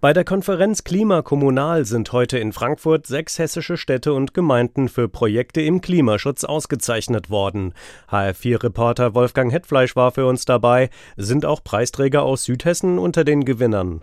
Bei der Konferenz Klimakommunal sind heute in Frankfurt sechs hessische Städte und Gemeinden für Projekte im Klimaschutz ausgezeichnet worden. HR4-Reporter Wolfgang Hetfleisch war für uns dabei. Sind auch Preisträger aus Südhessen unter den Gewinnern?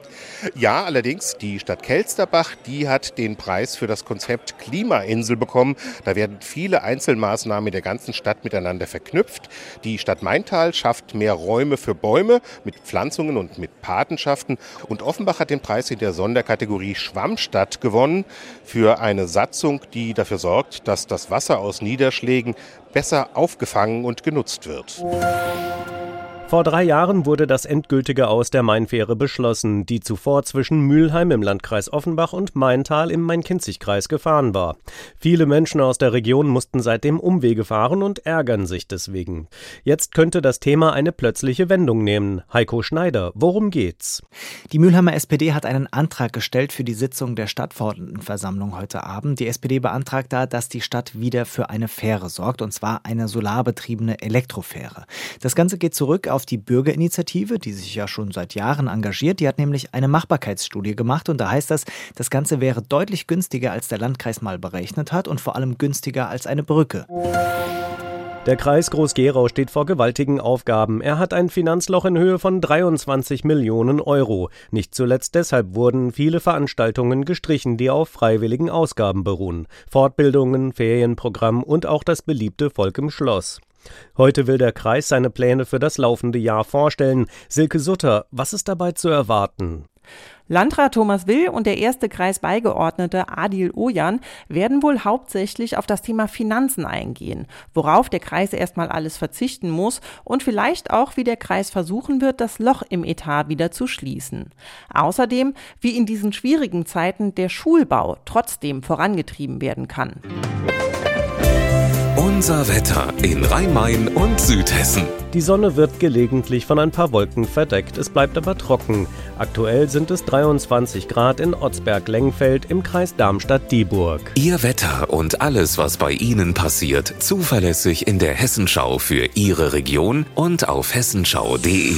Ja, allerdings die Stadt Kelsterbach, die hat den Preis für das Konzept Klimainsel bekommen. Da werden viele Einzelmaßnahmen in der ganzen Stadt miteinander verknüpft. Die Stadt Maintal schafft mehr Räume für Bäume mit Pflanzungen und mit Patenschaften. Und Offenbach hat den Preis in der Sonderkategorie Schwammstadt gewonnen für eine Satzung, die dafür sorgt, dass das Wasser aus Niederschlägen besser aufgefangen und genutzt wird. Vor drei Jahren wurde das endgültige Aus der Mainfähre beschlossen, die zuvor zwischen Mülheim im Landkreis Offenbach und Maintal im Main-Kinzig-Kreis gefahren war. Viele Menschen aus der Region mussten seitdem Umwege fahren und ärgern sich deswegen. Jetzt könnte das Thema eine plötzliche Wendung nehmen. Heiko Schneider, worum geht's? Die Mülheimer SPD hat einen Antrag gestellt für die Sitzung der Stadtverordnetenversammlung heute Abend. Die SPD beantragt da, dass die Stadt wieder für eine Fähre sorgt, und zwar eine solarbetriebene Elektrofähre. Das Ganze geht zurück auf auf die Bürgerinitiative, die sich ja schon seit Jahren engagiert. Die hat nämlich eine Machbarkeitsstudie gemacht und da heißt das, das Ganze wäre deutlich günstiger, als der Landkreis mal berechnet hat und vor allem günstiger als eine Brücke. Der Kreis Groß-Gerau steht vor gewaltigen Aufgaben. Er hat ein Finanzloch in Höhe von 23 Millionen Euro. Nicht zuletzt deshalb wurden viele Veranstaltungen gestrichen, die auf freiwilligen Ausgaben beruhen. Fortbildungen, Ferienprogramm und auch das beliebte Volk im Schloss. Heute will der Kreis seine Pläne für das laufende Jahr vorstellen. Silke Sutter, was ist dabei zu erwarten? Landrat Thomas Will und der erste Kreisbeigeordnete Adil Ojan werden wohl hauptsächlich auf das Thema Finanzen eingehen, worauf der Kreis erstmal alles verzichten muss und vielleicht auch, wie der Kreis versuchen wird, das Loch im Etat wieder zu schließen. Außerdem, wie in diesen schwierigen Zeiten der Schulbau trotzdem vorangetrieben werden kann. Unser Wetter in Rhein-Main und Südhessen. Die Sonne wird gelegentlich von ein paar Wolken verdeckt, es bleibt aber trocken. Aktuell sind es 23 Grad in Otzberg-Lengfeld im Kreis Darmstadt-Dieburg. Ihr Wetter und alles, was bei Ihnen passiert, zuverlässig in der Hessenschau für Ihre Region und auf hessenschau.de.